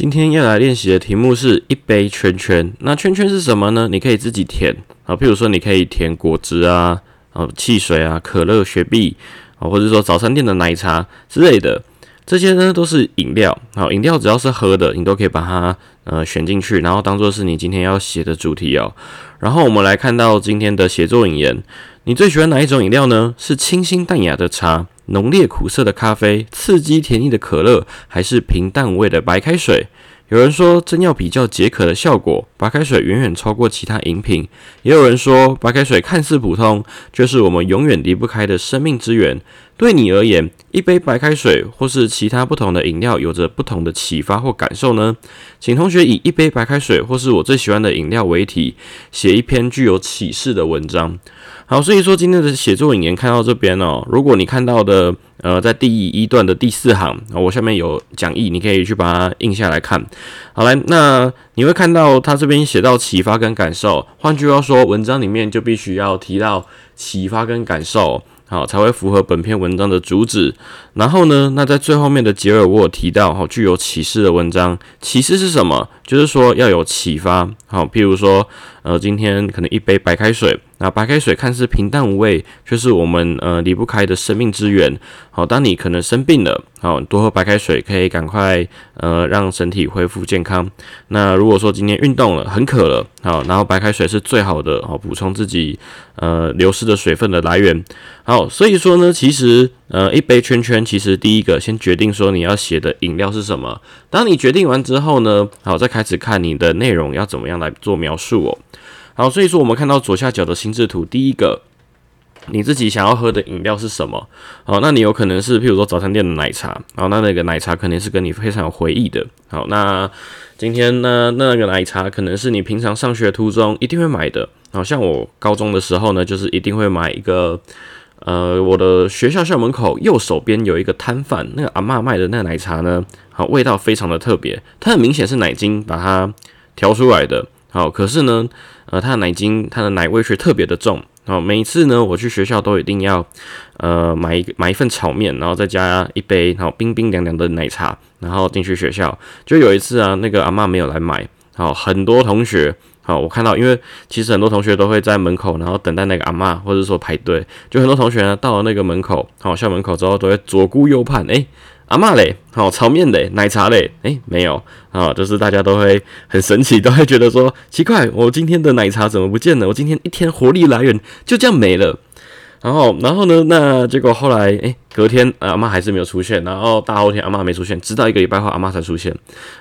今天要来练习的题目是一杯圈圈。那圈圈是什么呢？你可以自己填啊，譬如说你可以填果汁啊、啊汽水啊、可乐、雪碧啊，或者说早餐店的奶茶之类的，这些呢都是饮料。好，饮料只要是喝的，你都可以把它呃选进去，然后当做是你今天要写的主题哦。然后我们来看到今天的写作引言，你最喜欢哪一种饮料呢？是清新淡雅的茶？浓烈苦涩的咖啡，刺激甜腻的可乐，还是平淡无味的白开水？有人说，真要比较解渴的效果，白开水远远超过其他饮品。也有人说，白开水看似普通，却是我们永远离不开的生命之源。对你而言，一杯白开水或是其他不同的饮料，有着不同的启发或感受呢？请同学以一杯白开水或是我最喜欢的饮料为题，写一篇具有启示的文章。好，所以说今天的写作引言看到这边哦，如果你看到的呃在第一段的第四行，我下面有讲义，你可以去把它印下来看。好来，那你会看到他这边写到启发跟感受，换句话说，文章里面就必须要提到启发跟感受。好，才会符合本篇文章的主旨。然后呢，那在最后面的结尾，我有提到，哈，具有启示的文章，启示是什么？就是说要有启发。好，譬如说，呃，今天可能一杯白开水，那白开水看似平淡无味，却是我们呃离不开的生命之源。好，当你可能生病了，好，多喝白开水可以赶快呃让身体恢复健康。那如果说今天运动了，很渴了，好，然后白开水是最好的，好补充自己呃流失的水分的来源。好，所以说呢，其实呃一杯圈圈，其实第一个先决定说你要写的饮料是什么。当你决定完之后呢，好，再开始看你的内容要怎么样来做描述哦。好，所以说我们看到左下角的心智图，第一个，你自己想要喝的饮料是什么？好，那你有可能是譬如说早餐店的奶茶，好，那那个奶茶肯定是跟你非常有回忆的。好，那今天呢，那个奶茶可能是你平常上学途中一定会买的。好像我高中的时候呢，就是一定会买一个。呃，我的学校校门口右手边有一个摊贩，那个阿妈卖的那个奶茶呢，好，味道非常的特别，它很明显是奶精把它调出来的，好，可是呢，呃，它的奶精它的奶味却特别的重，好，每次呢我去学校都一定要呃买一买一份炒面，然后再加一杯好冰冰凉凉的奶茶，然后进去学校，就有一次啊，那个阿妈没有来买，好，很多同学。啊，我看到，因为其实很多同学都会在门口，然后等待那个阿妈，或者说排队。就很多同学呢，到了那个门口，好校门口之后，都会左顾右盼，哎，阿妈嘞，好炒面嘞，奶茶嘞，哎，没有，啊，就是大家都会很神奇，都会觉得说奇怪，我今天的奶茶怎么不见了？我今天一天活力来源就这样没了。然后，然后呢？那结果后来，哎，隔天阿妈还是没有出现。然后大后天阿妈没出现，直到一个礼拜后阿妈才出现。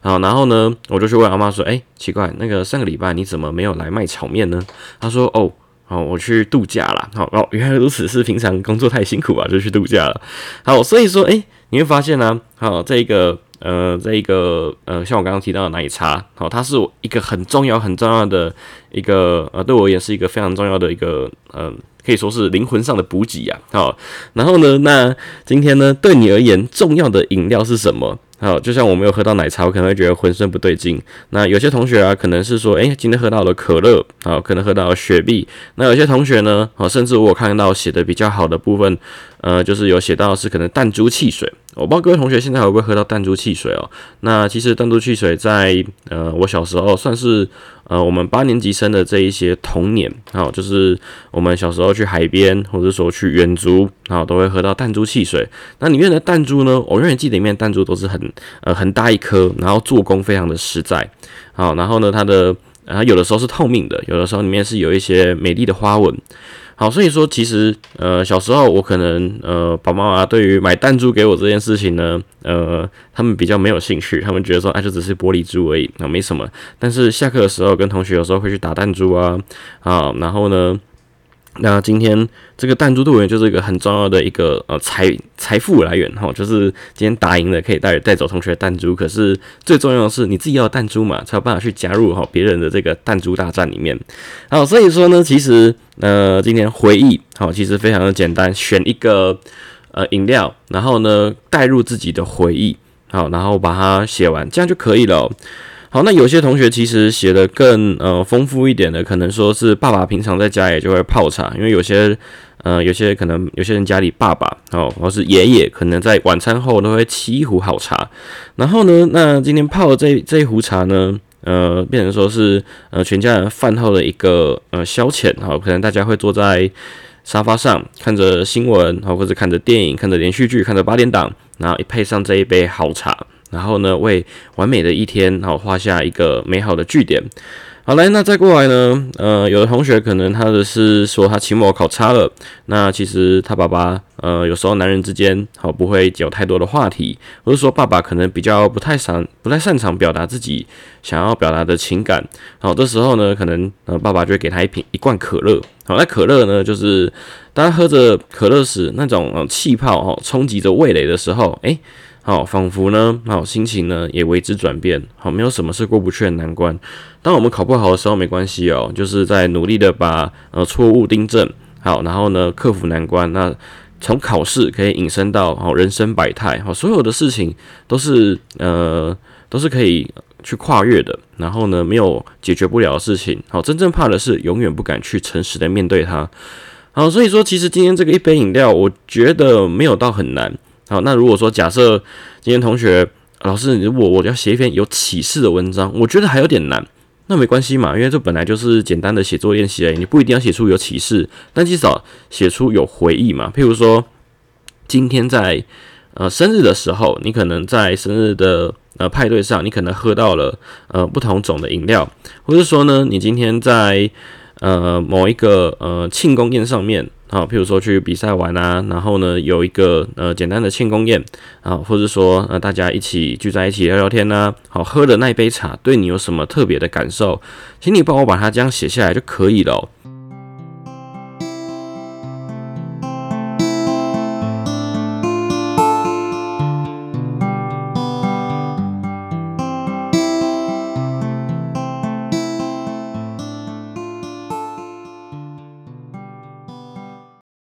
好，然后呢，我就去问阿妈说：“哎，奇怪，那个上个礼拜你怎么没有来卖炒面呢？”她说：“哦，哦，我去度假了。”好，哦，原来如此，是平常工作太辛苦啊，就去度假了。好，所以说，哎，你会发现呢，好，这一个，呃，这一个，呃，像我刚刚提到的奶茶，好，它是一个很重要、很重要的一个，呃，对我也是一个非常重要的一个，嗯。可以说是灵魂上的补给呀，好，然后呢，那今天呢，对你而言重要的饮料是什么？好，就像我没有喝到奶茶，我可能会觉得浑身不对劲。那有些同学啊，可能是说，诶，今天喝到了可乐，好，可能喝到了雪碧。那有些同学呢，好，甚至我看到写的比较好的部分，呃，就是有写到是可能弹珠汽水。我不知道各位同学现在还会不会喝到弹珠汽水哦？那其实弹珠汽水在呃我小时候算是呃我们八年级生的这一些童年，好，就是我们小时候去海边或者说去远足，好，都会喝到弹珠汽水。那里面的弹珠呢，我永远记得里面弹珠都是很呃很大一颗，然后做工非常的实在，好，然后呢它的啊有的时候是透明的，有的时候里面是有一些美丽的花纹。好，所以说其实，呃，小时候我可能，呃，爸爸妈妈对于买弹珠给我这件事情呢，呃，他们比较没有兴趣，他们觉得说，哎，就只是玻璃珠而已，那没什么。但是下课的时候跟同学有时候会去打弹珠啊，啊，然后呢，那今天这个弹珠队员就是一个很重要的一个呃财财富来源哈，就是今天打赢了可以带带走同学的弹珠，可是最重要的是你自己要弹珠嘛，才有办法去加入哈别人的这个弹珠大战里面。好，所以说呢，其实呃今天回忆好，其实非常的简单，选一个呃饮料，然后呢带入自己的回忆，好，然后把它写完，这样就可以了。好，那有些同学其实写的更呃丰富一点的，可能说是爸爸平常在家也就会泡茶，因为有些呃有些可能有些人家里爸爸哦或是爷爷可能在晚餐后都会沏一壶好茶，然后呢，那今天泡的这这一壶茶呢，呃变成说是呃全家人饭后的一个呃消遣，好，可能大家会坐在沙发上看着新闻，好或者看着电影，看着连续剧，看着八点档，然后一配上这一杯好茶。然后呢，为完美的一天，好画下一个美好的句点。好来，那再过来呢？呃，有的同学可能他的是说他期末考差了，那其实他爸爸，呃，有时候男人之间好不会有太多的话题，或者说爸爸可能比较不太擅不太擅长表达自己想要表达的情感。好，这时候呢，可能呃爸爸就会给他一瓶一罐可乐。好，那可乐呢，就是当他喝着可乐时，那种气泡哦冲击着味蕾的时候，诶。好，仿佛呢，好心情呢也为之转变。好，没有什么是过不去的难关。当我们考不好的时候，没关系哦，就是在努力的把呃错误订正。好，然后呢克服难关。那从考试可以引申到好人生百态。好，所有的事情都是呃都是可以去跨越的。然后呢，没有解决不了的事情。好，真正怕的是永远不敢去诚实的面对它。好，所以说其实今天这个一杯饮料，我觉得没有到很难。好，那如果说假设今天同学老师，如果我要写一篇有启示的文章，我觉得还有点难，那没关系嘛，因为这本来就是简单的写作练习而已，你不一定要写出有启示，但至少写出有回忆嘛。譬如说，今天在呃生日的时候，你可能在生日的呃派对上，你可能喝到了呃不同种的饮料，或者说呢，你今天在呃某一个呃庆功宴上面。好，譬如说去比赛玩啊，然后呢有一个呃简单的庆功宴啊，或者说呃大家一起聚在一起聊聊天呐，好喝的那一杯茶对你有什么特别的感受，请你帮我把它这样写下来就可以了。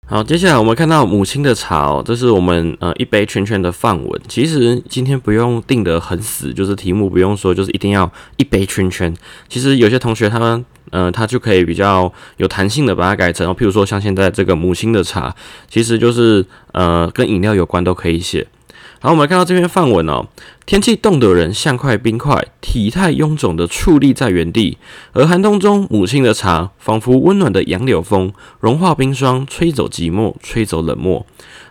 好，接下来我们看到母亲的茶哦，这是我们呃一杯圈圈的范文。其实今天不用定得很死，就是题目不用说，就是一定要一杯圈圈。其实有些同学他们呃他就可以比较有弹性的把它改成，譬如说像现在这个母亲的茶，其实就是呃跟饮料有关都可以写。好，我们来看到这篇范文哦。天气冻的人像块冰块，体态臃肿的矗立在原地。而寒冬中，母亲的茶仿佛温暖的杨柳风，融化冰霜，吹走寂寞，吹走冷漠。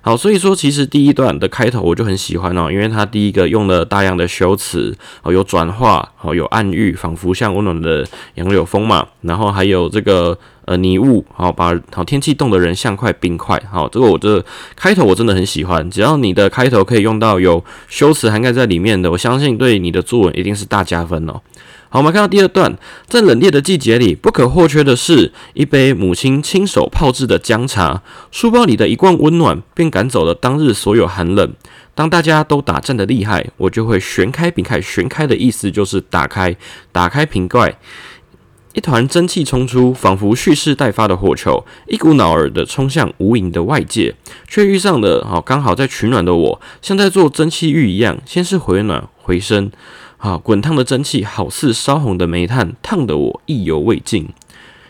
好，所以说其实第一段的开头我就很喜欢哦，因为它第一个用了大量的修辞，哦，有转化，哦，有暗喻，仿佛像温暖的杨柳风嘛。然后还有这个呃泥雾，好把好天气冻的人像块冰块。好，这个我这开头我真的很喜欢，只要你的开头可以用到有修辞涵盖在里面的，我相信对你的作文一定是大加分哦。好，我们看到第二段，在冷冽的季节里，不可或缺的是一杯母亲亲手泡制的姜茶。书包里的一罐温暖，便赶走了当日所有寒冷。当大家都打战的厉害，我就会旋开瓶盖。旋开的意思就是打开，打开瓶盖，一团蒸汽冲出，仿佛蓄势待发的火球，一股脑儿的冲向无垠的外界，却遇上了好刚好在取暖的我，像在做蒸汽浴一样，先是回暖回升。啊！滚烫的蒸汽好似烧红的煤炭，烫得我意犹未尽。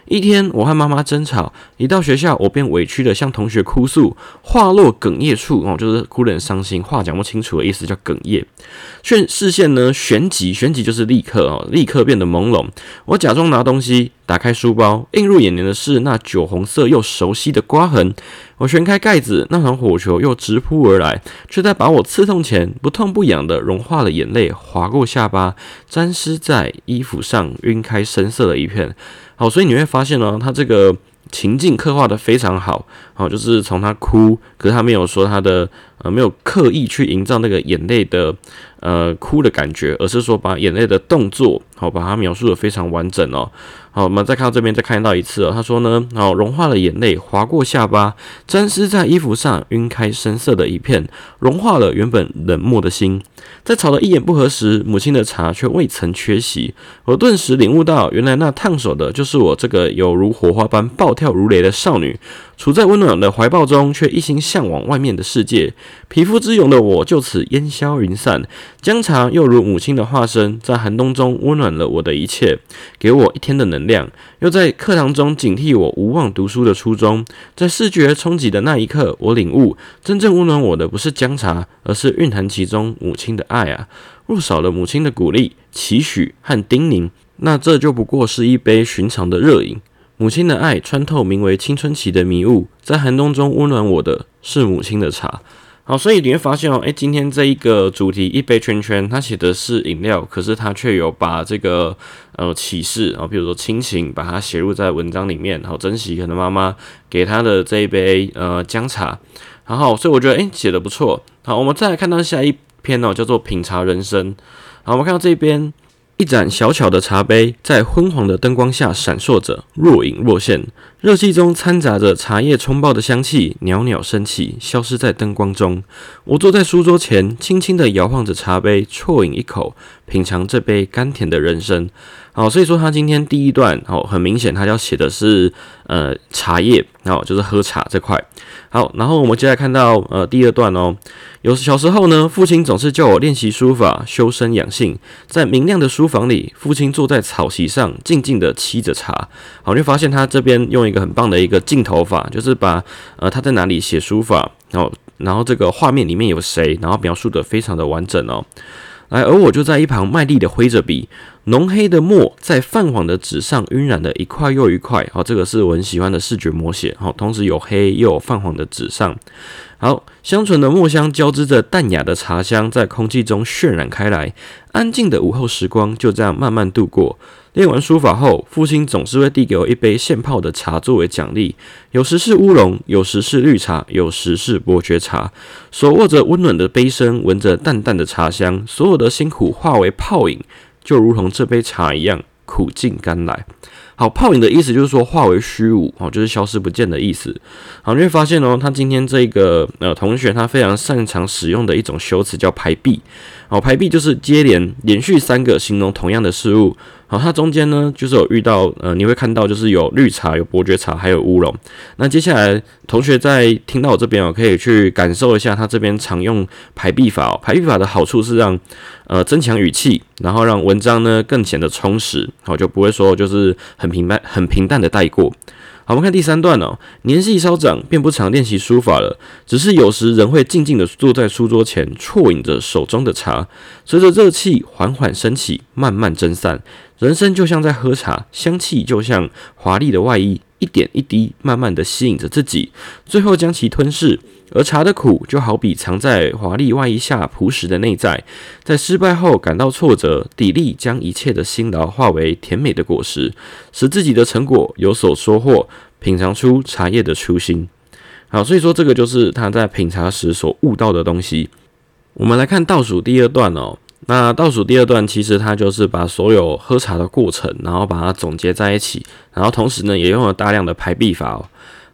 一天，我和妈妈争吵，一到学校，我便委屈的向同学哭诉，话落哽咽处，哦，就是哭得很伤心，话讲不清楚的意思叫哽咽。旋视线呢旋即，旋即就是立刻哦，立刻变得朦胧。我假装拿东西，打开书包，映入眼帘的是那酒红色又熟悉的刮痕。我旋开盖子，那团火球又直扑而来，却在把我刺痛前，不痛不痒的融化了眼泪，划过下巴，沾湿在衣服上，晕开深色的一片。好，所以你会发现呢，它这个情境刻画的非常好，好，就是从他哭，可是他没有说他的呃，没有刻意去营造那个眼泪的呃哭的感觉，而是说把眼泪的动作好把它描述的非常完整哦。好，我们再看到这边，再看到一次哦。他说呢，好，融化了眼泪，划过下巴，沾湿在衣服上，晕开深色的一片，融化了原本冷漠的心。在吵得一言不合时，母亲的茶却未曾缺席。我顿时领悟到，原来那烫手的，就是我这个有如火花般暴跳如雷的少女。处在温暖的怀抱中，却一心向往外面的世界。皮肤之勇的我就此烟消云散。姜茶又如母亲的化身，在寒冬中温暖了我的一切，给我一天的能量，又在课堂中警惕我无望读书的初衷。在视觉冲击的那一刻，我领悟，真正温暖我的不是姜茶，而是蕴含其中母亲的爱啊！若少了母亲的鼓励、期许和叮咛，那这就不过是一杯寻常的热饮。母亲的爱穿透名为青春期的迷雾，在寒冬中温暖我的是母亲的茶。好，所以你会发现哦，诶，今天这一个主题一杯圈圈，它写的是饮料，可是它却有把这个呃启示啊，比如说亲情，把它写入在文章里面，好珍惜可能妈妈给他的这一杯呃姜茶。然后，所以我觉得诶，写的不错。好，我们再来看到下一篇哦，叫做品茶人生。好，我们看到这边。一盏小巧的茶杯在昏黄的灯光下闪烁着，若隐若现。热气中掺杂着茶叶冲爆的香气，袅袅升起，消失在灯光中。我坐在书桌前，轻轻地摇晃着茶杯，啜饮一口，品尝这杯甘甜的人生。好，所以说他今天第一段，哦，很明显他要写的是呃茶叶，好，就是喝茶这块。好，然后我们接下来看到呃第二段哦。有小时候呢，父亲总是叫我练习书法、修身养性。在明亮的书房里，父亲坐在草席上，静静地沏着茶。好，你会发现他这边用一很棒的一个镜头法，就是把呃他在哪里写书法，然后然后这个画面里面有谁，然后描述的非常的完整哦。来，而我就在一旁卖力的挥着笔，浓黑的墨在泛黄的纸上晕染的一块又一块。好，这个是我很喜欢的视觉模写。好，同时有黑又有泛黄的纸上。好，香醇的墨香交织着淡雅的茶香，在空气中渲染开来。安静的午后时光就这样慢慢度过。练完书法后，父亲总是会递给我一杯现泡的茶作为奖励，有时是乌龙，有时是绿茶，有时是伯爵茶。手握着温暖的杯身，闻着淡淡的茶香，所有的辛苦化为泡影，就如同这杯茶一样，苦尽甘来。好，泡影的意思就是说化为虚无，哦，就是消失不见的意思。好，你会发现哦，他今天这个呃同学，他非常擅长使用的一种修辞叫排比。好，排比就是接连连续三个形容同样的事物。好，它中间呢，就是有遇到，呃，你会看到就是有绿茶、有伯爵茶，还有乌龙。那接下来同学在听到我这边哦，可以去感受一下他这边常用排比法哦。排比法的好处是让呃增强语气，然后让文章呢更显得充实，好就不会说就是很平淡、很平淡的带过。好，我们看第三段哦。年纪稍长，便不常练习书法了，只是有时仍会静静地坐在书桌前，啜饮着手中的茶。随着热气缓缓升起，慢慢蒸散，人生就像在喝茶，香气就像华丽的外衣，一点一滴，慢慢地吸引着自己，最后将其吞噬。而茶的苦，就好比藏在华丽外衣下朴实的内在，在失败后感到挫折，砥砺将一切的辛劳化为甜美的果实，使自己的成果有所收获，品尝出茶叶的初心。好，所以说这个就是他在品茶时所悟到的东西。我们来看倒数第二段哦。那倒数第二段其实它就是把所有喝茶的过程，然后把它总结在一起，然后同时呢也用了大量的排比法哦。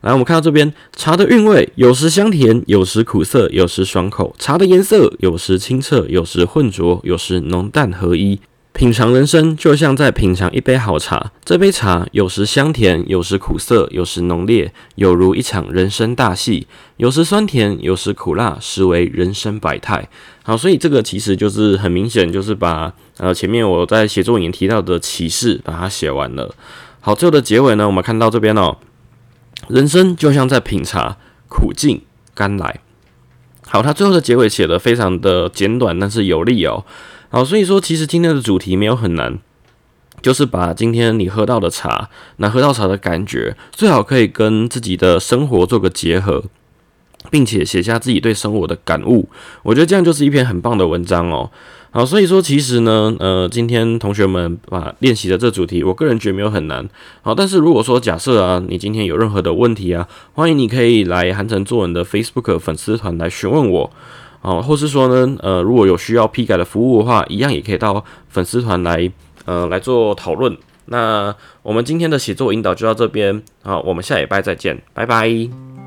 来，我们看到这边茶的韵味，有时香甜，有时苦涩，有时爽口；茶的颜色，有时清澈，有时浑浊，有时浓淡合一。品尝人生，就像在品尝一杯好茶。这杯茶有时香甜，有时苦涩，有时浓烈，有如一场人生大戏；有时酸甜，有时苦辣，实为人生百态。好，所以这个其实就是很明显，就是把呃前面我在写作里面提到的启示，把它写完了。好，最后的结尾呢，我们看到这边哦。人生就像在品茶，苦尽甘来。好，它最后的结尾写的非常的简短，但是有力哦。好，所以说其实今天的主题没有很难，就是把今天你喝到的茶，那喝到茶的感觉，最好可以跟自己的生活做个结合。并且写下自己对生活的感悟。我觉得这样就是一篇很棒的文章哦。好，所以说其实呢，呃，今天同学们把练习的这主题，我个人觉得没有很难。好，但是如果说假设啊，你今天有任何的问题啊，欢迎你可以来韩城作文的 Facebook 粉丝团来询问我。哦，或是说呢，呃，如果有需要批改的服务的话，一样也可以到粉丝团来，呃，来做讨论。那我们今天的写作引导就到这边，好，我们下礼拜再见，拜拜。